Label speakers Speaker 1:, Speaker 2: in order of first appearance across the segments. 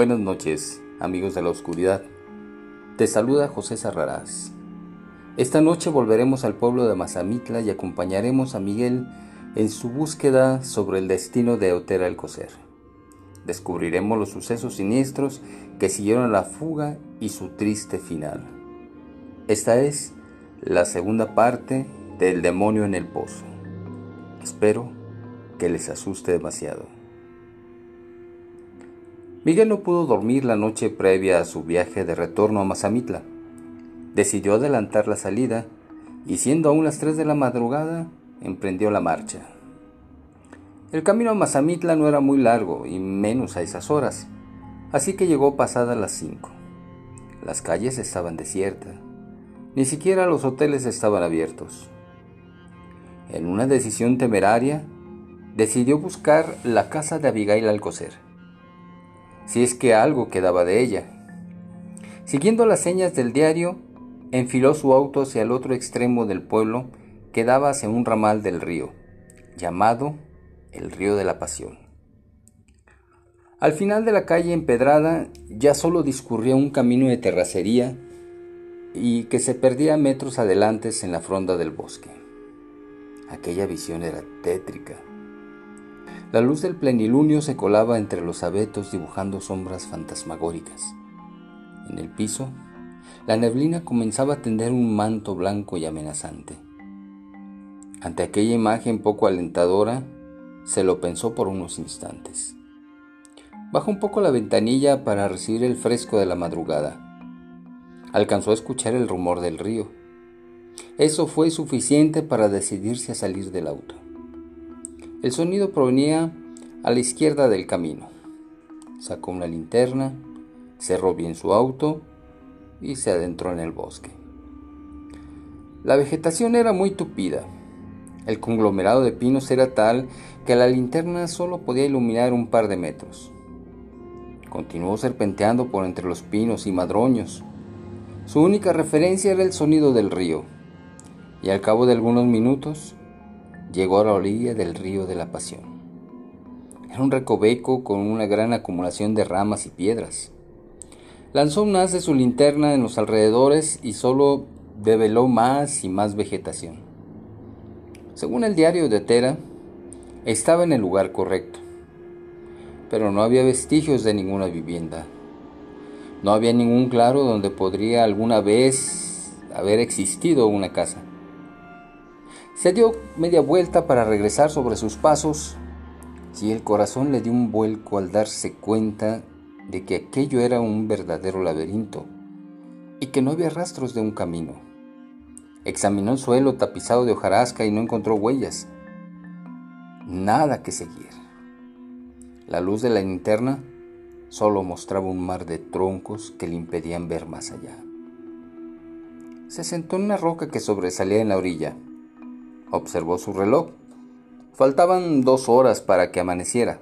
Speaker 1: Buenas noches, amigos de la oscuridad. Te saluda José Sarrarás. Esta noche volveremos al pueblo de Mazamitla y acompañaremos a Miguel en su búsqueda sobre el destino de Otera Alcocer. Descubriremos los sucesos siniestros que siguieron la fuga y su triste final. Esta es la segunda parte del demonio en el pozo. Espero que les asuste demasiado. Miguel no pudo dormir la noche previa a su viaje de retorno a Mazamitla. Decidió adelantar la salida y siendo aún las 3 de la madrugada, emprendió la marcha. El camino a Mazamitla no era muy largo y menos a esas horas, así que llegó pasadas las 5. Las calles estaban desiertas, ni siquiera los hoteles estaban abiertos. En una decisión temeraria, decidió buscar la casa de Abigail Alcocer, si es que algo quedaba de ella. Siguiendo las señas del diario, enfiló su auto hacia el otro extremo del pueblo que daba hacia un ramal del río, llamado el Río de la Pasión. Al final de la calle empedrada ya solo discurría un camino de terracería y que se perdía metros adelante en la fronda del bosque. Aquella visión era tétrica la luz del plenilunio se colaba entre los abetos dibujando sombras fantasmagóricas. En el piso, la neblina comenzaba a tender un manto blanco y amenazante. Ante aquella imagen poco alentadora, se lo pensó por unos instantes. Bajó un poco la ventanilla para recibir el fresco de la madrugada. Alcanzó a escuchar el rumor del río. Eso fue suficiente para decidirse a salir del auto. El sonido provenía a la izquierda del camino. Sacó una linterna, cerró bien su auto y se adentró en el bosque. La vegetación era muy tupida. El conglomerado de pinos era tal que la linterna solo podía iluminar un par de metros. Continuó serpenteando por entre los pinos y madroños. Su única referencia era el sonido del río, y al cabo de algunos minutos llegó a la orilla del río de la Pasión. Era un recoveco con una gran acumulación de ramas y piedras. Lanzó un haz de su linterna en los alrededores y solo develó más y más vegetación. Según el diario de Tera, estaba en el lugar correcto, pero no había vestigios de ninguna vivienda. No había ningún claro donde podría alguna vez haber existido una casa. Se dio media vuelta para regresar sobre sus pasos y el corazón le dio un vuelco al darse cuenta de que aquello era un verdadero laberinto y que no había rastros de un camino. Examinó el suelo tapizado de hojarasca y no encontró huellas. Nada que seguir. La luz de la linterna solo mostraba un mar de troncos que le impedían ver más allá. Se sentó en una roca que sobresalía en la orilla Observó su reloj. Faltaban dos horas para que amaneciera.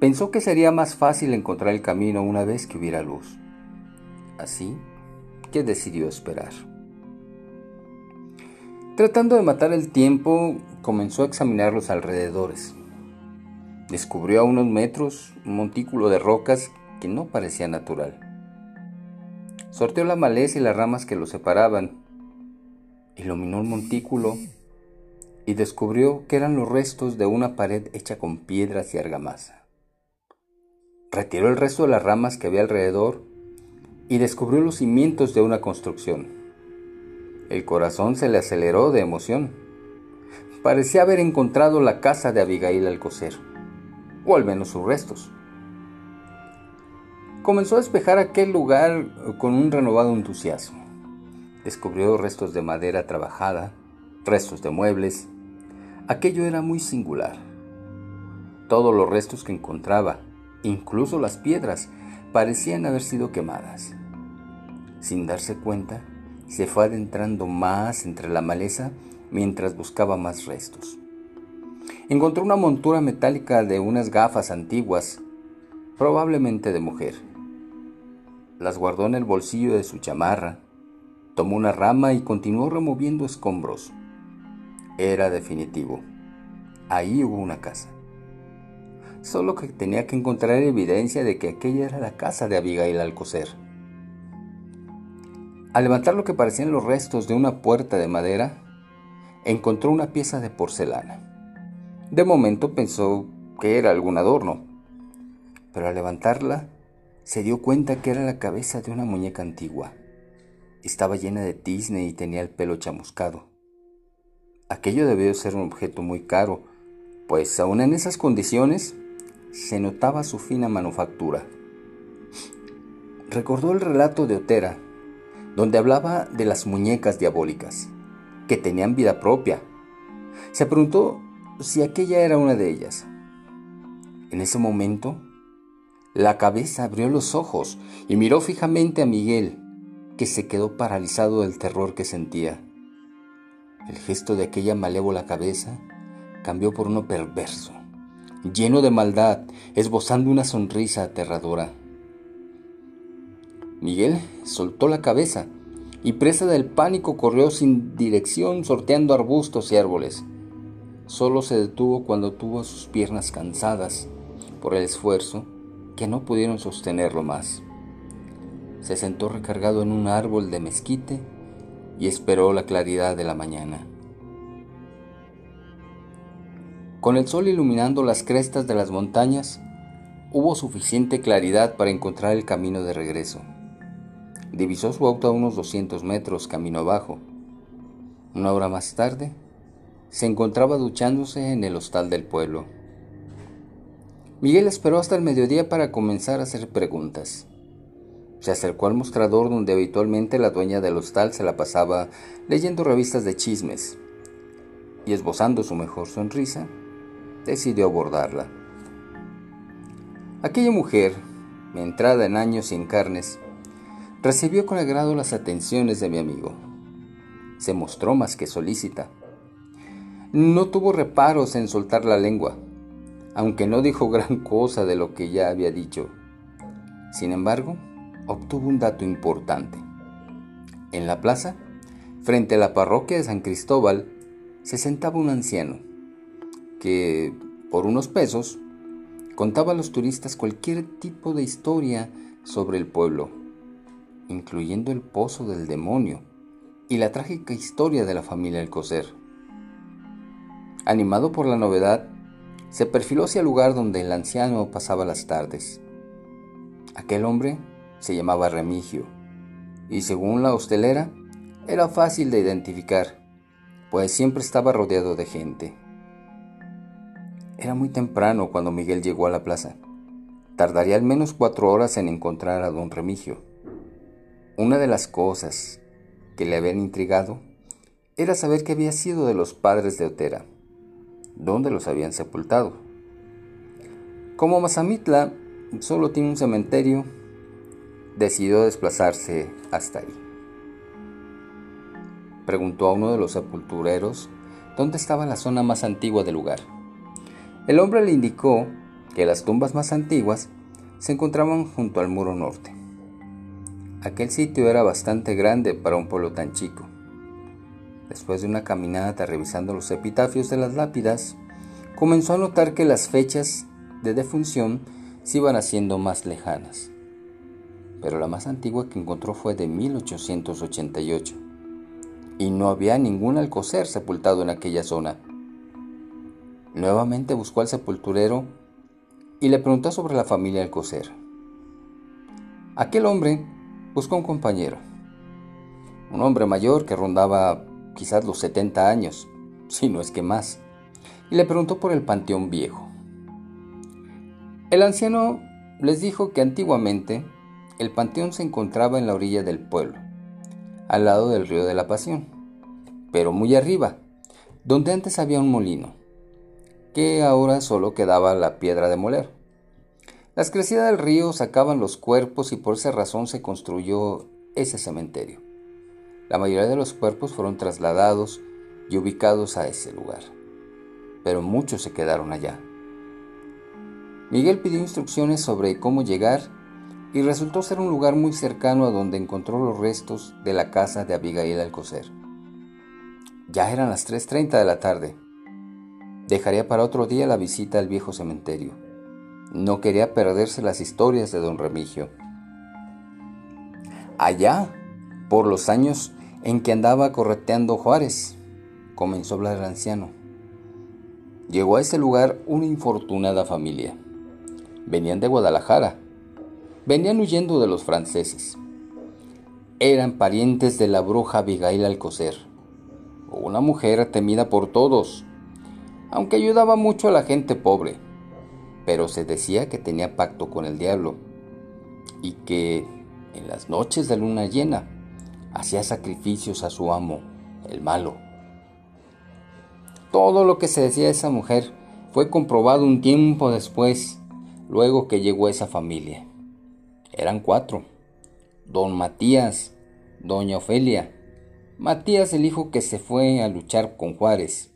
Speaker 1: Pensó que sería más fácil encontrar el camino una vez que hubiera luz. Así que decidió esperar. Tratando de matar el tiempo, comenzó a examinar los alrededores. Descubrió a unos metros un montículo de rocas que no parecía natural. Sorteó la maleza y las ramas que lo separaban iluminó el montículo y descubrió que eran los restos de una pared hecha con piedras y argamasa. Retiró el resto de las ramas que había alrededor y descubrió los cimientos de una construcción. El corazón se le aceleró de emoción. Parecía haber encontrado la casa de Abigail Alcocer, o al menos sus restos. Comenzó a despejar aquel lugar con un renovado entusiasmo. Descubrió restos de madera trabajada, restos de muebles. Aquello era muy singular. Todos los restos que encontraba, incluso las piedras, parecían haber sido quemadas. Sin darse cuenta, se fue adentrando más entre la maleza mientras buscaba más restos. Encontró una montura metálica de unas gafas antiguas, probablemente de mujer. Las guardó en el bolsillo de su chamarra Tomó una rama y continuó removiendo escombros. Era definitivo. Ahí hubo una casa. solo que tenía que encontrar evidencia de que aquella era la casa de Abigail Alcocer. Al levantar lo que parecían los restos de una puerta de madera, encontró una pieza de porcelana. De momento pensó que era algún adorno, pero al levantarla se dio cuenta que era la cabeza de una muñeca antigua. Estaba llena de tizne y tenía el pelo chamuscado. Aquello debió ser un objeto muy caro, pues aún en esas condiciones se notaba su fina manufactura. Recordó el relato de Otera, donde hablaba de las muñecas diabólicas, que tenían vida propia. Se preguntó si aquella era una de ellas. En ese momento, la cabeza abrió los ojos y miró fijamente a Miguel, que se quedó paralizado del terror que sentía. El gesto de aquella malévola cabeza cambió por uno perverso, lleno de maldad, esbozando una sonrisa aterradora. Miguel soltó la cabeza y presa del pánico corrió sin dirección sorteando arbustos y árboles. Solo se detuvo cuando tuvo sus piernas cansadas por el esfuerzo que no pudieron sostenerlo más. Se sentó recargado en un árbol de mezquite y esperó la claridad de la mañana. Con el sol iluminando las crestas de las montañas, hubo suficiente claridad para encontrar el camino de regreso. Divisó su auto a unos 200 metros camino abajo. Una hora más tarde, se encontraba duchándose en el hostal del pueblo. Miguel esperó hasta el mediodía para comenzar a hacer preguntas. Se acercó al mostrador donde habitualmente la dueña del hostal se la pasaba leyendo revistas de chismes y esbozando su mejor sonrisa, decidió abordarla. Aquella mujer, entrada en años en carnes, recibió con agrado las atenciones de mi amigo. Se mostró más que solícita. No tuvo reparos en soltar la lengua, aunque no dijo gran cosa de lo que ya había dicho. Sin embargo, obtuvo un dato importante. En la plaza, frente a la parroquia de San Cristóbal, se sentaba un anciano que, por unos pesos, contaba a los turistas cualquier tipo de historia sobre el pueblo, incluyendo el pozo del demonio y la trágica historia de la familia Alcocer. Animado por la novedad, se perfiló hacia el lugar donde el anciano pasaba las tardes. Aquel hombre se llamaba Remigio y según la hostelera era fácil de identificar, pues siempre estaba rodeado de gente. Era muy temprano cuando Miguel llegó a la plaza. Tardaría al menos cuatro horas en encontrar a don Remigio. Una de las cosas que le habían intrigado era saber qué había sido de los padres de Otera, dónde los habían sepultado. Como Mazamitla solo tiene un cementerio, decidió desplazarse hasta ahí. Preguntó a uno de los sepultureros dónde estaba la zona más antigua del lugar. El hombre le indicó que las tumbas más antiguas se encontraban junto al muro norte. Aquel sitio era bastante grande para un pueblo tan chico. Después de una caminata revisando los epitafios de las lápidas, comenzó a notar que las fechas de defunción se iban haciendo más lejanas. Pero la más antigua que encontró fue de 1888, y no había ningún alcocer sepultado en aquella zona. Nuevamente buscó al sepulturero y le preguntó sobre la familia Alcocer. Aquel hombre buscó un compañero, un hombre mayor que rondaba quizás los 70 años, si no es que más, y le preguntó por el Panteón Viejo. El anciano les dijo que antiguamente el panteón se encontraba en la orilla del pueblo, al lado del río de la Pasión, pero muy arriba, donde antes había un molino que ahora solo quedaba la piedra de moler. Las crecidas del río sacaban los cuerpos y por esa razón se construyó ese cementerio. La mayoría de los cuerpos fueron trasladados y ubicados a ese lugar, pero muchos se quedaron allá. Miguel pidió instrucciones sobre cómo llegar y resultó ser un lugar muy cercano a donde encontró los restos de la casa de Abigail Alcocer. Ya eran las 3.30 de la tarde Dejaría para otro día la visita al viejo cementerio. No quería perderse las historias de don Remigio. Allá, por los años en que andaba correteando Juárez, comenzó a hablar el anciano. Llegó a ese lugar una infortunada familia. Venían de Guadalajara. Venían huyendo de los franceses. Eran parientes de la bruja Abigail Alcocer, una mujer temida por todos, aunque ayudaba mucho a la gente pobre, pero se decía que tenía pacto con el diablo y que en las noches de luna llena hacía sacrificios a su amo, el malo. Todo lo que se decía de esa mujer fue comprobado un tiempo después, luego que llegó esa familia. Eran cuatro. Don Matías, Doña Ofelia, Matías el hijo que se fue a luchar con Juárez,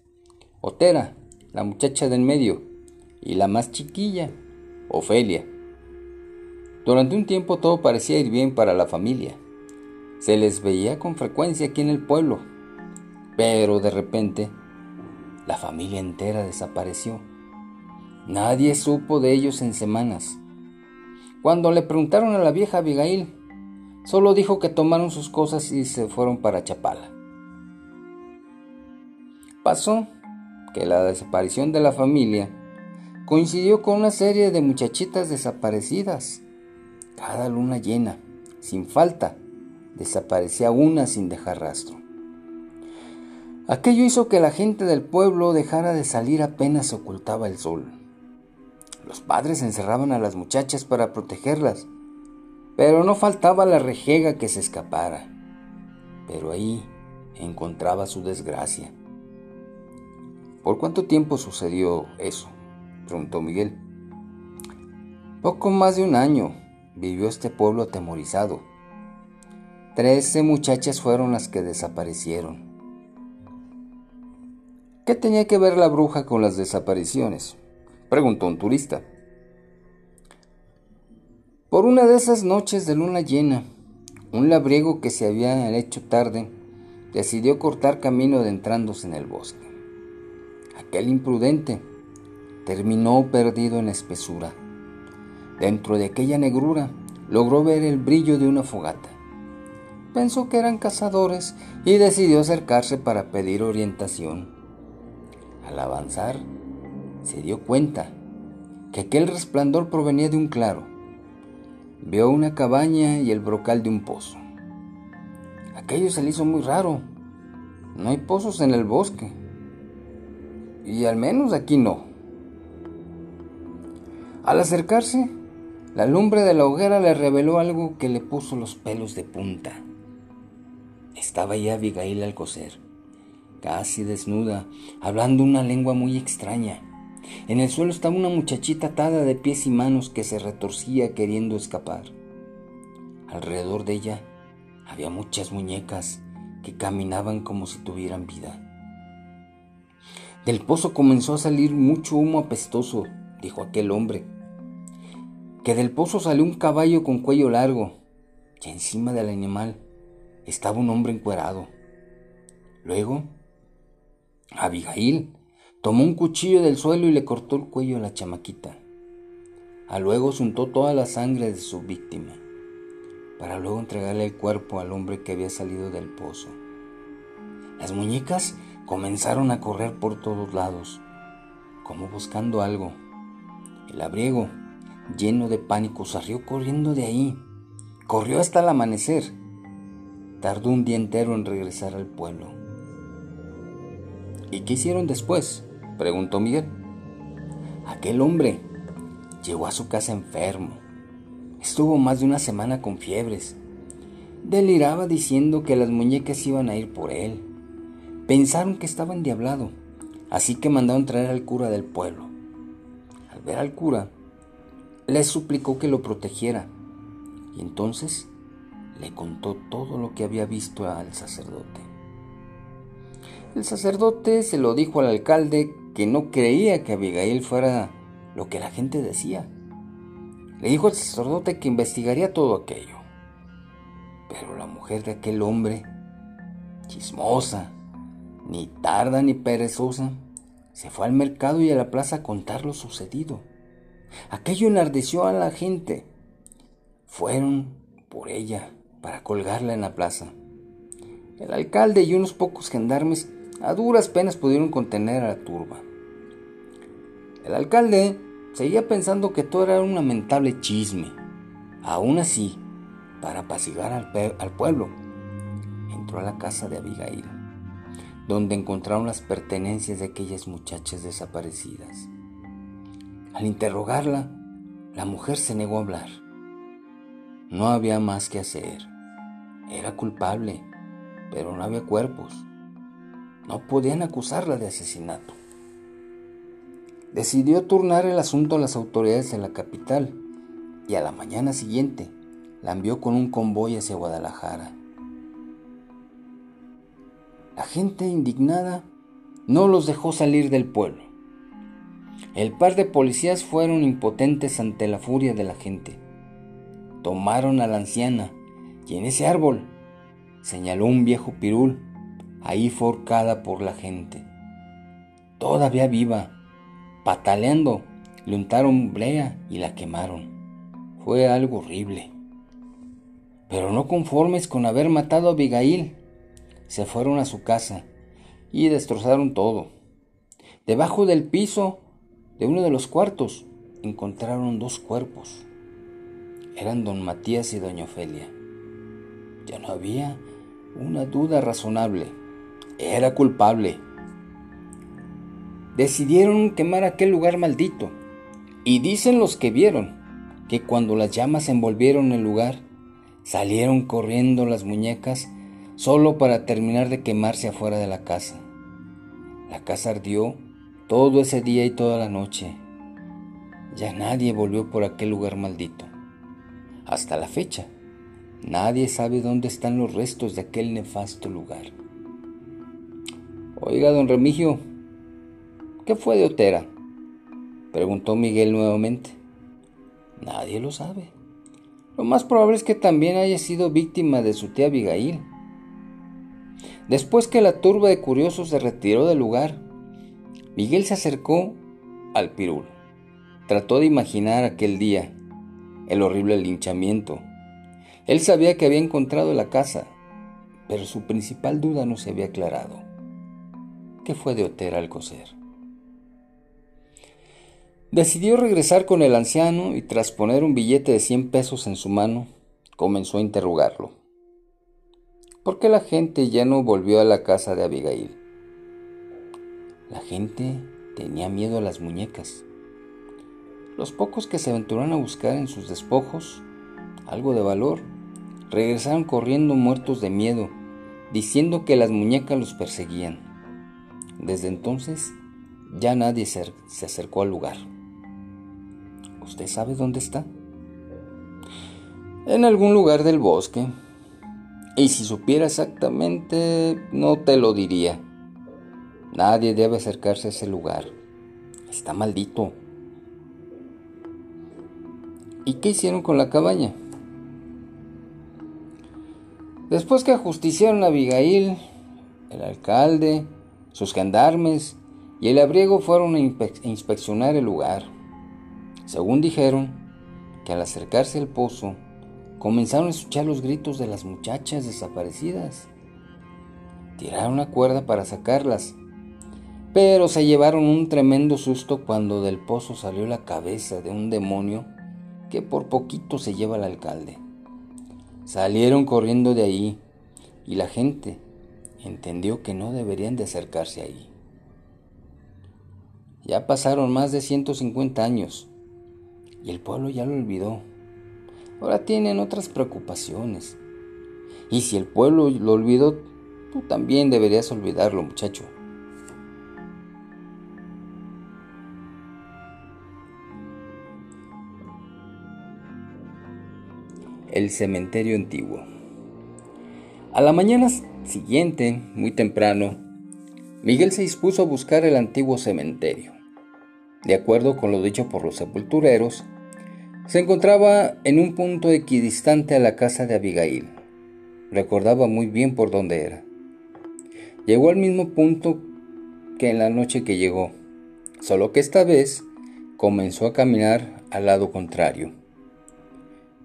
Speaker 1: Otera, la muchacha del medio, y la más chiquilla, Ofelia. Durante un tiempo todo parecía ir bien para la familia. Se les veía con frecuencia aquí en el pueblo, pero de repente la familia entera desapareció. Nadie supo de ellos en semanas. Cuando le preguntaron a la vieja Abigail, solo dijo que tomaron sus cosas y se fueron para Chapala. Pasó que la desaparición de la familia coincidió con una serie de muchachitas desaparecidas. Cada luna llena, sin falta, desaparecía una sin dejar rastro. Aquello hizo que la gente del pueblo dejara de salir apenas se ocultaba el sol. Los padres encerraban a las muchachas para protegerlas, pero no faltaba la rejega que se escapara. Pero ahí encontraba su desgracia. ¿Por cuánto tiempo sucedió eso? preguntó Miguel. Poco más de un año vivió este pueblo atemorizado Trece muchachas fueron las que desaparecieron. ¿Qué tenía que ver la bruja con las desapariciones? Preguntó un turista. Por una de esas noches de luna llena, un labriego que se había hecho tarde decidió cortar camino adentrándose en el bosque. Aquel imprudente terminó perdido en la espesura. Dentro de aquella negrura logró ver el brillo de una fogata pensó que eran cazadores y decidió acercarse para pedir orientación. Al avanzar, se dio cuenta que aquel resplandor provenía de un claro. Vio una cabaña y el brocal de un pozo. Aquello se le hizo muy raro. No hay pozos en el bosque. Y al menos aquí no. Al acercarse, la lumbre de la hoguera le reveló algo que le puso los pelos de punta. Estaba ahí Abigail Alcocer, casi desnuda, hablando una lengua muy extraña. En el suelo estaba una muchachita atada de pies y manos que se retorcía queriendo escapar. Alrededor de ella había muchas muñecas que caminaban como si tuvieran vida. Del pozo comenzó a salir mucho humo apestoso, dijo aquel hombre. Que del pozo salió un caballo con cuello largo, y encima del animal estaba un hombre encuerado. Luego, Abigail tomó un cuchillo del suelo y le cortó el cuello a la chamaquita. A luego untó toda la sangre de su víctima, para luego entregarle el cuerpo al hombre que había salido del pozo. Las muñecas comenzaron a correr por todos lados, como buscando algo. El abriego, lleno de pánico, salió corriendo de ahí. Corrió hasta el amanecer Tardó un día entero en regresar al pueblo. ¿Y qué hicieron después? Preguntó Miguel. Aquel hombre llegó a su casa enfermo. Estuvo más de una semana con fiebres. Deliraba diciendo que las muñecas iban a ir por él. Pensaron que estaba endiablado, así que mandaron traer al cura del pueblo. Al ver al cura, le suplicó que lo protegiera. Y entonces le contó todo lo que había visto al sacerdote. El sacerdote se lo dijo al alcalde que no creía que Abigail fuera lo que la gente decía. Le dijo al sacerdote que investigaría todo aquello. Pero la mujer de aquel hombre, chismosa, ni tarda ni perezosa, se fue al mercado y a la plaza a contar lo sucedido. Aquello enardeció a la gente. Fueron por ella para colgarla en la plaza. El alcalde y unos pocos gendarmes a duras penas pudieron contener a la turba. El alcalde seguía pensando que todo era un lamentable chisme. Aún así, para apaciguar al, al pueblo, entró a la casa de Abigail, donde encontraron las pertenencias de aquellas muchachas desaparecidas. Al interrogarla, la mujer se negó a hablar. No había más que hacer. Era culpable, pero no había cuerpos. No podían acusarla de asesinato. Decidió turnar el asunto a las autoridades de la capital y a la mañana siguiente la envió con un convoy hacia Guadalajara. La gente indignada no los dejó salir del pueblo. El par de policías fueron impotentes ante la furia de la gente. Tomaron a la anciana y en ese árbol señaló un viejo pirul, ahí forcada por la gente. Todavía viva, pataleando, le untaron brea y la quemaron. Fue algo horrible. Pero no conformes con haber matado a Abigail, se fueron a su casa y destrozaron todo. Debajo del piso de uno de los cuartos encontraron dos cuerpos. Eran don Matías y doña Ofelia. Ya no había una duda razonable. Era culpable. Decidieron quemar aquel lugar maldito. Y dicen los que vieron que cuando las llamas envolvieron el lugar, Salieron corriendo las muñecas solo para terminar de quemarse afuera de la casa. La casa ardió todo ese día y toda la noche. Ya nadie volvió por aquel lugar maldito. Hasta la fecha, nadie sabe dónde están los restos de aquel nefasto lugar. Oiga, don Remigio, ¿qué fue de Otera? Preguntó Miguel nuevamente. Nadie lo sabe. Lo más probable es que también haya sido víctima de su tía Abigail. Después que la turba de curiosos se retiró del lugar, Miguel se acercó al pirul. Trató de imaginar aquel día, el horrible linchamiento. Él sabía que había encontrado la casa, pero su principal duda no se había aclarado. ¿Qué fue de Otera al coser? Decidió regresar con el anciano y tras poner un billete de 100 pesos en su mano, comenzó a interrogarlo. ¿Por qué la gente ya no volvió a la casa de Abigail? La gente tenía miedo a las muñecas. Los pocos que se aventuraron a buscar en sus despojos algo de valor, regresaron corriendo muertos de miedo, diciendo que las muñecas los perseguían. Desde entonces ya nadie se acercó al lugar. ¿Usted sabe dónde está? En algún lugar del bosque. Y si supiera exactamente, no te lo diría. Nadie debe acercarse a ese lugar. Está maldito. ¿Y qué hicieron con la cabaña? Después que ajusticiaron a Abigail, el alcalde, sus gendarmes y el abriego fueron a inspeccionar el lugar. Según dijeron, que al acercarse al pozo, comenzaron a escuchar los gritos de las muchachas desaparecidas. Tiraron la cuerda para sacarlas, pero se llevaron un tremendo susto cuando del pozo salió la cabeza de un demonio que por poquito se lleva al alcalde. Salieron corriendo de ahí y la gente entendió que no deberían de acercarse ahí. Ya pasaron más de 150 años y el pueblo ya lo olvidó. Ahora tienen otras preocupaciones. Y si el pueblo lo olvidó, tú también deberías olvidarlo, muchacho. El cementerio antiguo. A la mañana siguiente, muy temprano, Miguel se dispuso a buscar el antiguo cementerio. De acuerdo con lo dicho por los sepultureros, se encontraba en un punto equidistante a la casa de Abigail. Recordaba muy bien por dónde era. Llegó al mismo punto que en la noche que llegó, solo que esta vez comenzó a caminar al lado contrario.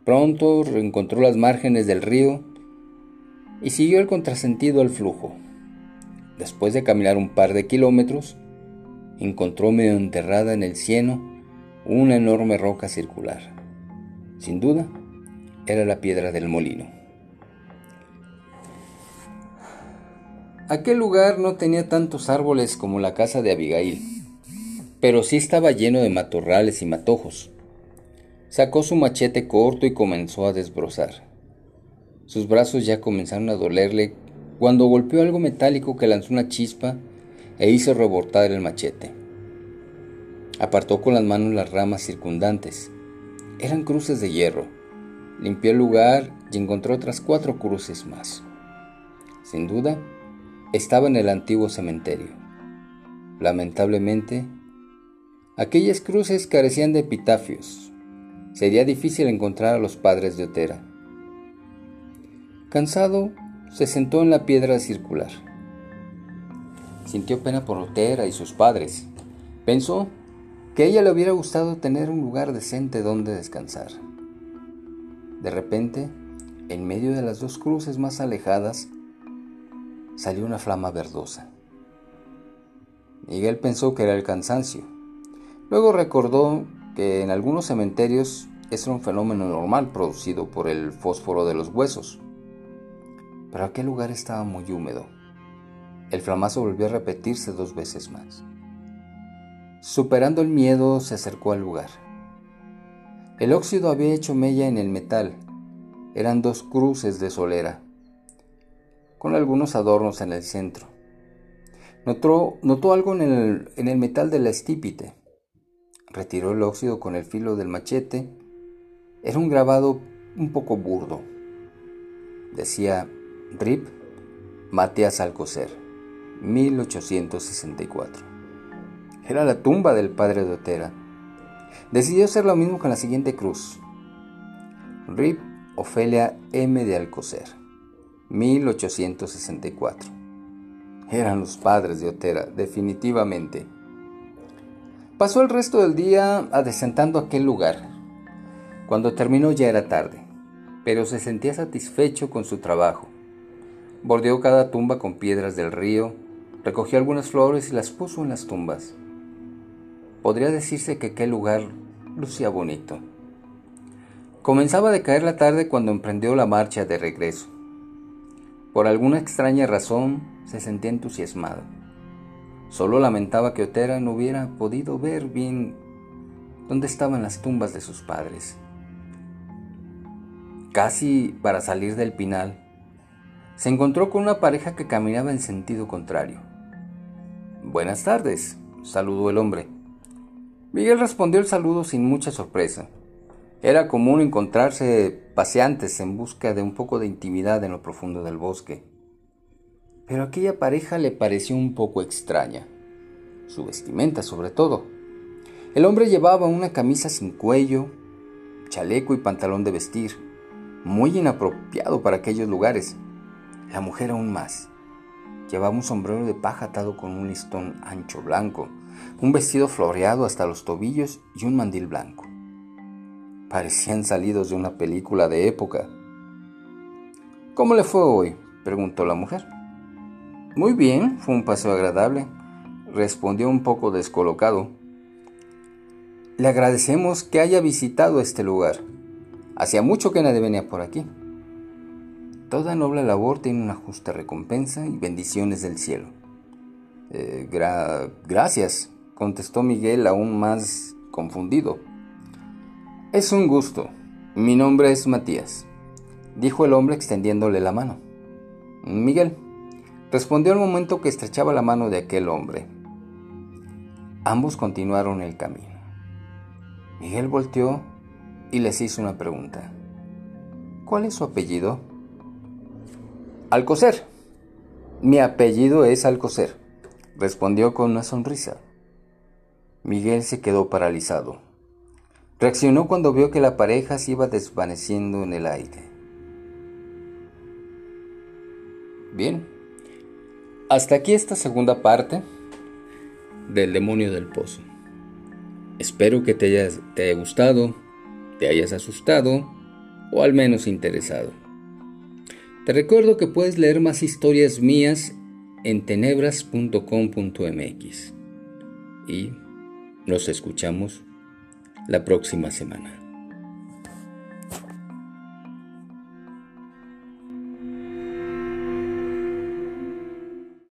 Speaker 1: Pronto reencontró las márgenes del río y siguió el contrasentido al flujo. Después de caminar un par de kilómetros, encontró medio enterrada en el cieno una enorme roca circular. Sin duda, era la piedra del molino. Aquel lugar no tenía tantos árboles como la casa de Abigail, pero sí estaba lleno de matorrales y matojos. Sacó su machete corto y comenzó a desbrozar. Sus brazos ya comenzaron a dolerle cuando golpeó algo metálico que lanzó una chispa e hizo rebotar el machete. Apartó con las manos las ramas circundantes. Eran cruces de hierro. Limpió el lugar y encontró otras cuatro cruces más. Sin duda, estaba en el antiguo cementerio. Lamentablemente, aquellas cruces carecían de epitafios. Sería difícil encontrar a los padres de Otera. Cansado, se sentó en la piedra circular. Sintió pena por Otera y sus padres. Pensó que a ella le hubiera gustado tener un lugar decente donde descansar. De repente, en medio de las dos cruces más alejadas, salió una flama verdosa. Miguel pensó que era el cansancio. Luego recordó que en algunos cementerios es un fenómeno normal producido por el fósforo de los huesos pero aquel lugar estaba muy húmedo. El flamazo volvió a repetirse dos veces más. Superando el miedo, se acercó al lugar. El óxido había hecho mella en el metal. Eran dos cruces de solera, con algunos adornos en el centro. Notó, algo en el, en el metal de la estípite. Retiró el óxido con el filo del machete. Era un grabado un poco burdo. Decía RIP Matías Alcocer, 1864. Era la tumba del padre de Otera. Decidió hacer lo mismo con la siguiente cruz. RIP Ofelia M. de Alcocer, 1864. Eran los padres de Otera, definitivamente. Pasó el resto del día adesentando aquel lugar. Cuando terminó ya era tarde, pero se sentía satisfecho con su trabajo. Bordeó cada tumba con piedras del río, recogió algunas flores y las puso en las tumbas. Podría decirse que aquel lugar lucía bonito. Comenzaba a decaer la tarde cuando emprendió la marcha de regreso. Por alguna extraña razón se sentía entusiasmado. Solo lamentaba que Otera no hubiera podido ver bien dónde estaban las tumbas de sus padres. Casi para salir del pinal, se encontró con una pareja que caminaba en sentido contrario. Buenas tardes, saludó el hombre. Miguel respondió el saludo sin mucha sorpresa. Era común encontrarse paseantes en busca de un poco de intimidad en lo profundo del bosque. Pero aquella pareja le pareció un poco extraña, su vestimenta sobre todo. El hombre llevaba una camisa sin cuello, chaleco y pantalón de vestir, muy inapropiado para aquellos lugares. La mujer aún más. Llevaba un sombrero de paja atado con un listón ancho blanco, un vestido floreado hasta los tobillos y un mandil blanco. Parecían salidos de una película de época. ¿Cómo le fue hoy? preguntó la mujer. Muy bien, fue un paseo agradable, respondió un poco descolocado. Le agradecemos que haya visitado este lugar. Hacía mucho que nadie venía por aquí. Toda noble labor tiene una justa recompensa y bendiciones del cielo. Eh, gracias, contestó Miguel aún más confundido. Es un gusto. Mi nombre es Matías, dijo el hombre extendiéndole la mano. Miguel, respondió al momento que estrechaba la mano de aquel hombre. Ambos continuaron el camino. Miguel volteó y les hizo una pregunta. ¿Cuál es su apellido? Alcocer. Mi apellido es Alcocer, respondió con una sonrisa. Miguel se quedó paralizado. Reaccionó cuando vio que la pareja se iba desvaneciendo en el aire. Bien, hasta aquí esta segunda parte del demonio del pozo. Espero que te, hayas, te haya gustado, te hayas asustado o al menos interesado. Te recuerdo que puedes leer más historias mías en tenebras.com.mx y nos escuchamos la próxima semana.